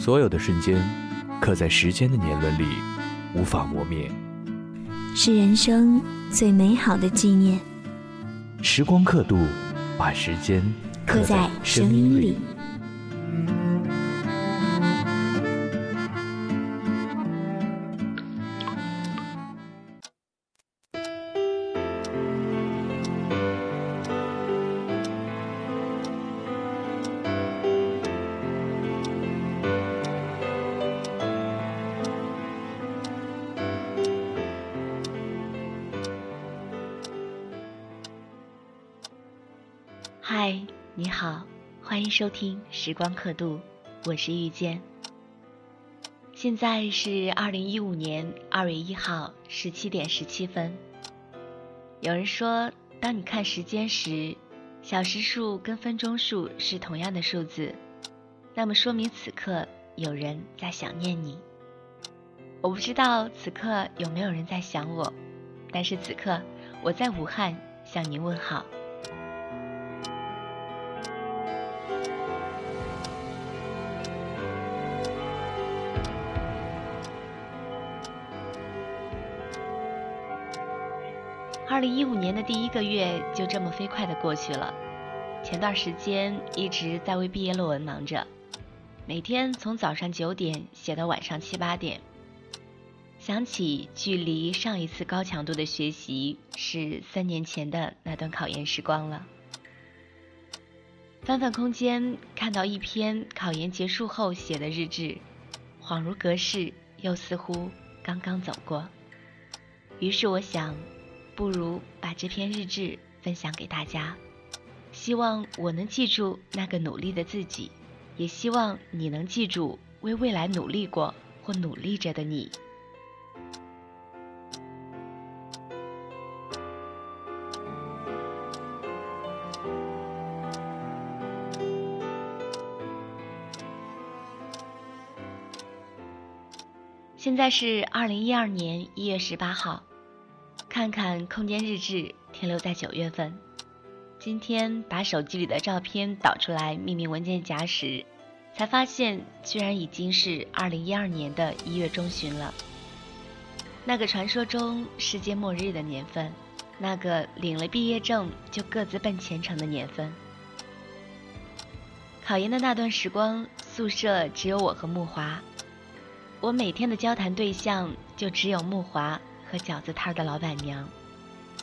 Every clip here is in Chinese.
所有的瞬间，刻在时间的年轮里，无法磨灭，是人生最美好的纪念。时光刻度，把时间刻在声音里。你好，欢迎收听《时光刻度》，我是遇见。现在是二零一五年二月一号十七点十七分。有人说，当你看时间时，小时数跟分钟数是同样的数字，那么说明此刻有人在想念你。我不知道此刻有没有人在想我，但是此刻我在武汉向您问好。二零一五年的第一个月就这么飞快的过去了。前段时间一直在为毕业论文忙着，每天从早上九点写到晚上七八点。想起距离上一次高强度的学习是三年前的那段考研时光了。翻翻空间，看到一篇考研结束后写的日志，恍如隔世，又似乎刚刚走过。于是我想。不如把这篇日志分享给大家，希望我能记住那个努力的自己，也希望你能记住为未来努力过或努力着的你。现在是二零一二年一月十八号。看看空间日志停留在九月份，今天把手机里的照片导出来秘密文件夹时，才发现居然已经是二零一二年的一月中旬了。那个传说中世界末日的年份，那个领了毕业证就各自奔前程的年份。考研的那段时光，宿舍只有我和木华，我每天的交谈对象就只有木华。和饺子摊的老板娘，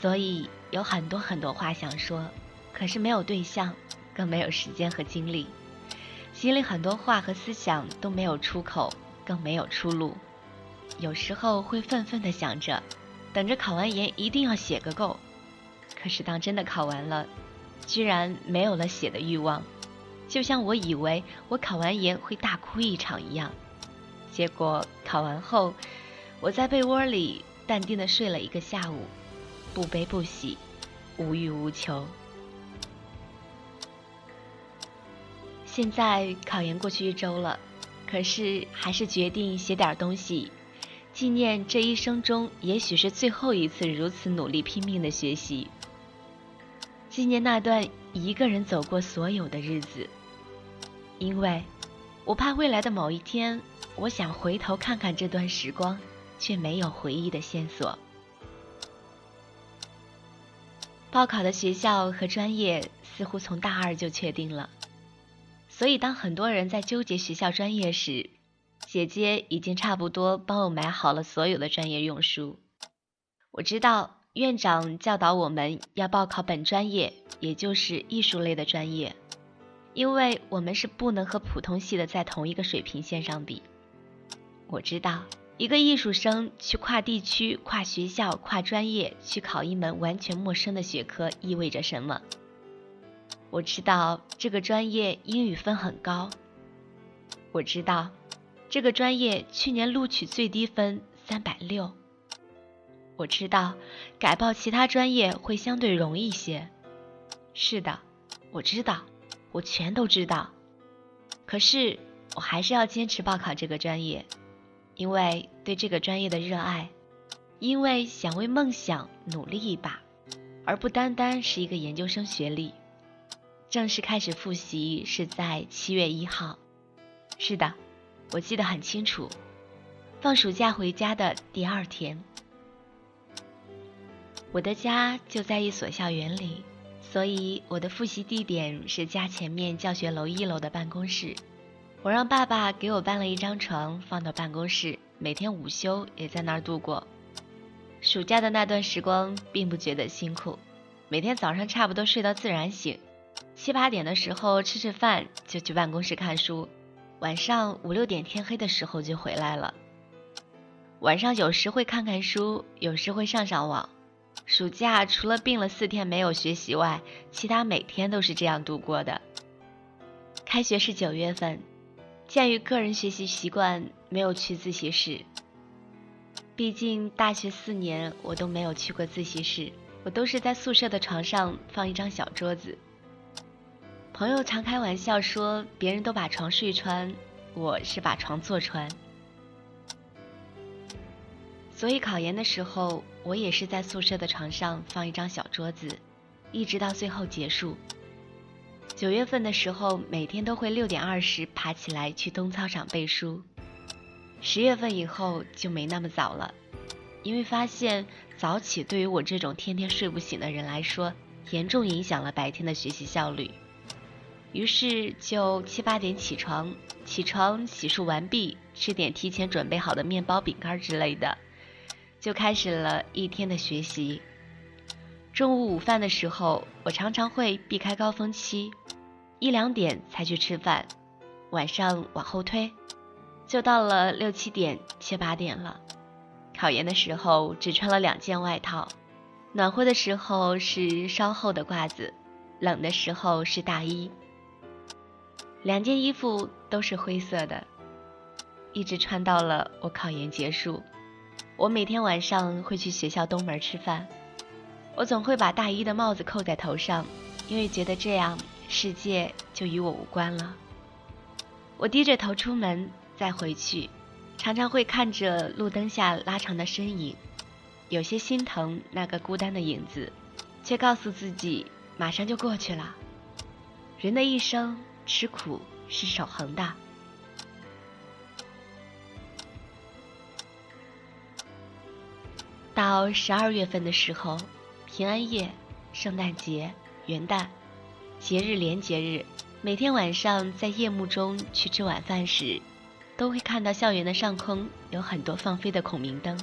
所以有很多很多话想说，可是没有对象，更没有时间和精力，心里很多话和思想都没有出口，更没有出路。有时候会愤愤地想着，等着考完研一定要写个够。可是当真的考完了，居然没有了写的欲望，就像我以为我考完研会大哭一场一样。结果考完后，我在被窝里。淡定的睡了一个下午，不悲不喜，无欲无求。现在考研过去一周了，可是还是决定写点东西，纪念这一生中也许是最后一次如此努力拼命的学习，纪念那段一个人走过所有的日子。因为，我怕未来的某一天，我想回头看看这段时光。却没有回忆的线索。报考的学校和专业似乎从大二就确定了。所以，当很多人在纠结学校专业时，姐姐已经差不多帮我买好了所有的专业用书。我知道院长教导我们要报考本专业，也就是艺术类的专业，因为我们是不能和普通系的在同一个水平线上比。我知道一个艺术生去跨地区、跨学校、跨专业去考一门完全陌生的学科意味着什么。我知道这个专业英语分很高。我知道这个专业去年录取最低分三百六。我知道改报其他专业会相对容易些。是的，我知道，我全都知道。可是我还是要坚持报考这个专业，因为对这个专业的热爱，因为想为梦想努力一把，而不单单是一个研究生学历。正式开始复习是在七月一号。是的，我记得很清楚。放暑假回家的第二天，我的家就在一所校园里，所以我的复习地点是家前面教学楼一楼的办公室。我让爸爸给我搬了一张床放到办公室，每天午休也在那儿度过。暑假的那段时光并不觉得辛苦，每天早上差不多睡到自然醒。七八点的时候吃吃饭，就去办公室看书。晚上五六点天黑的时候就回来了。晚上有时会看看书，有时会上上网。暑假除了病了四天没有学习外，其他每天都是这样度过的。开学是九月份，鉴于个人学习习惯，没有去自习室。毕竟大学四年我都没有去过自习室，我都是在宿舍的床上放一张小桌子。朋友常开玩笑说，别人都把床睡穿，我是把床坐穿。所以考研的时候，我也是在宿舍的床上放一张小桌子，一直到最后结束。九月份的时候，每天都会六点二十爬起来去东操场背书。十月份以后就没那么早了，因为发现早起对于我这种天天睡不醒的人来说，严重影响了白天的学习效率。于是就七八点起床，起床洗漱完毕，吃点提前准备好的面包、饼干之类的，就开始了一天的学习。中午午饭的时候，我常常会避开高峰期，一两点才去吃饭。晚上往后推，就到了六七点、七八点了。考研的时候只穿了两件外套，暖和的时候是稍厚的褂子，冷的时候是大衣。两件衣服都是灰色的，一直穿到了我考研结束。我每天晚上会去学校东门吃饭，我总会把大衣的帽子扣在头上，因为觉得这样世界就与我无关了。我低着头出门再回去，常常会看着路灯下拉长的身影，有些心疼那个孤单的影子，却告诉自己马上就过去了。人的一生。吃苦是守恒的。到十二月份的时候，平安夜、圣诞节、元旦，节日连节日，每天晚上在夜幕中去吃晚饭时，都会看到校园的上空有很多放飞的孔明灯，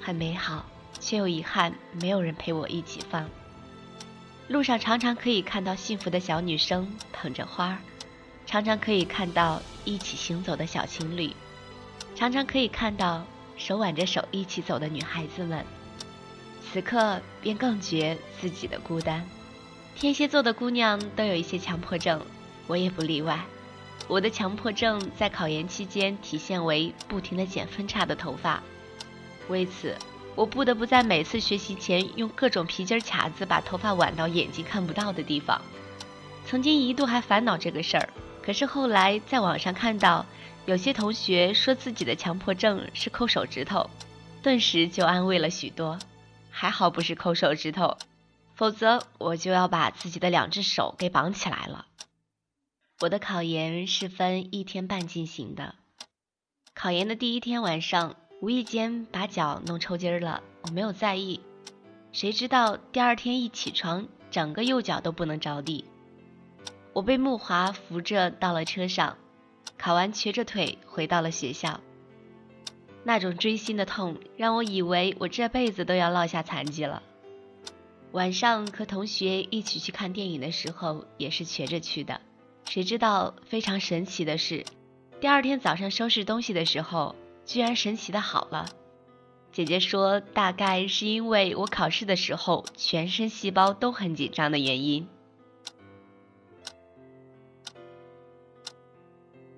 很美好，却又遗憾没有人陪我一起放。路上常常可以看到幸福的小女生捧着花，常常可以看到一起行走的小情侣，常常可以看到手挽着手一起走的女孩子们。此刻便更觉自己的孤单。天蝎座的姑娘都有一些强迫症，我也不例外。我的强迫症在考研期间体现为不停的剪分叉的头发，为此。我不得不在每次学习前用各种皮筋卡子把头发挽到眼睛看不到的地方。曾经一度还烦恼这个事儿，可是后来在网上看到有些同学说自己的强迫症是抠手指头，顿时就安慰了许多。还好不是抠手指头，否则我就要把自己的两只手给绑起来了。我的考研是分一天半进行的，考研的第一天晚上。无意间把脚弄抽筋了，我没有在意。谁知道第二天一起床，整个右脚都不能着地。我被木华扶着到了车上，考完瘸着腿回到了学校。那种锥心的痛，让我以为我这辈子都要落下残疾了。晚上和同学一起去看电影的时候，也是瘸着去的。谁知道非常神奇的是，第二天早上收拾东西的时候，居然神奇的好了。姐姐说，大概是因为我考试的时候全身细胞都很紧张的原因。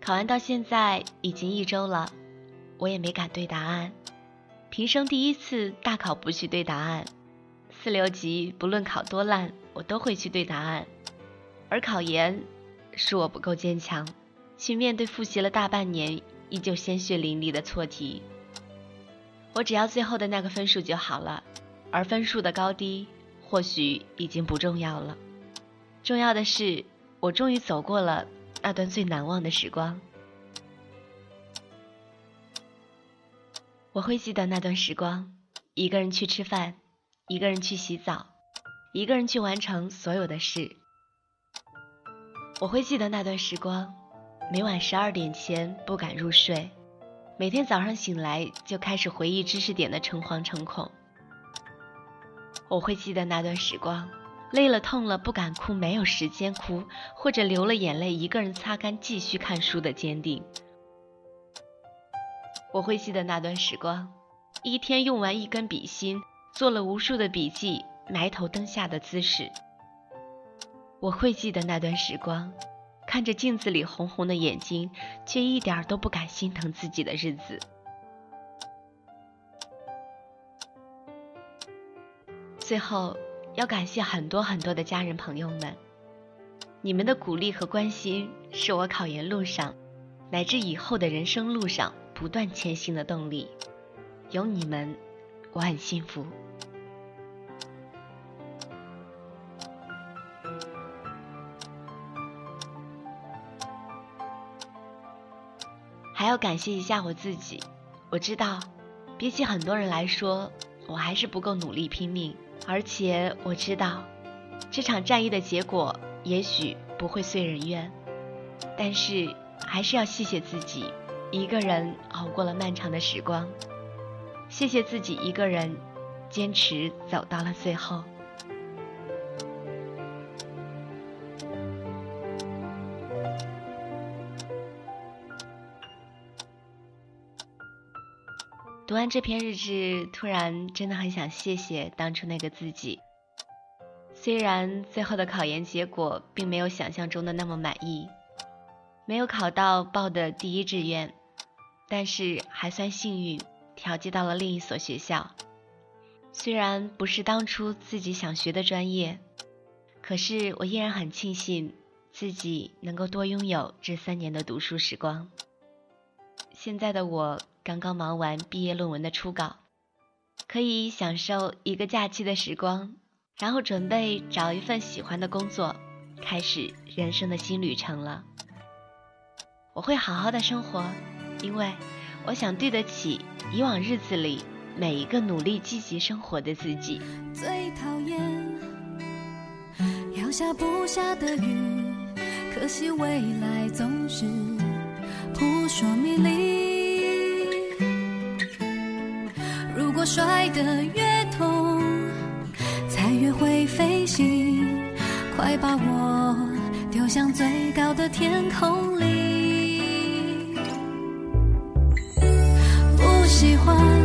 考完到现在已经一周了，我也没敢对答案。平生第一次大考不去对答案。四六级不论考多烂，我都会去对答案。而考研，是我不够坚强，去面对复习了大半年依旧鲜血淋漓的错题。我只要最后的那个分数就好了，而分数的高低或许已经不重要了。重要的是，我终于走过了那段最难忘的时光。我会记得那段时光，一个人去吃饭。一个人去洗澡，一个人去完成所有的事。我会记得那段时光，每晚十二点前不敢入睡，每天早上醒来就开始回忆知识点的诚惶诚恐。我会记得那段时光，累了痛了不敢哭，没有时间哭，或者流了眼泪一个人擦干继续看书的坚定。我会记得那段时光，一天用完一根笔芯。做了无数的笔记，埋头灯下的姿势。我会记得那段时光，看着镜子里红红的眼睛，却一点都不敢心疼自己的日子。最后，要感谢很多很多的家人朋友们，你们的鼓励和关心，是我考研路上，乃至以后的人生路上不断前行的动力。有你们，我很幸福。还要感谢一下我自己，我知道，比起很多人来说，我还是不够努力拼命，而且我知道，这场战役的结果也许不会遂人愿，但是还是要谢谢自己，一个人熬过了漫长的时光，谢谢自己一个人坚持走到了最后。读完这篇日志，突然真的很想谢谢当初那个自己。虽然最后的考研结果并没有想象中的那么满意，没有考到报的第一志愿，但是还算幸运，调剂到了另一所学校。虽然不是当初自己想学的专业，可是我依然很庆幸自己能够多拥有这三年的读书时光。现在的我。刚刚忙完毕业论文的初稿，可以享受一个假期的时光，然后准备找一份喜欢的工作，开始人生的新旅程了。我会好好的生活，因为我想对得起以往日子里每一个努力积极生活的自己。最讨厌要下不下的雨，可惜未来总是扑朔迷离。如果摔得越痛，才越会飞行。快把我丢向最高的天空里。不喜欢。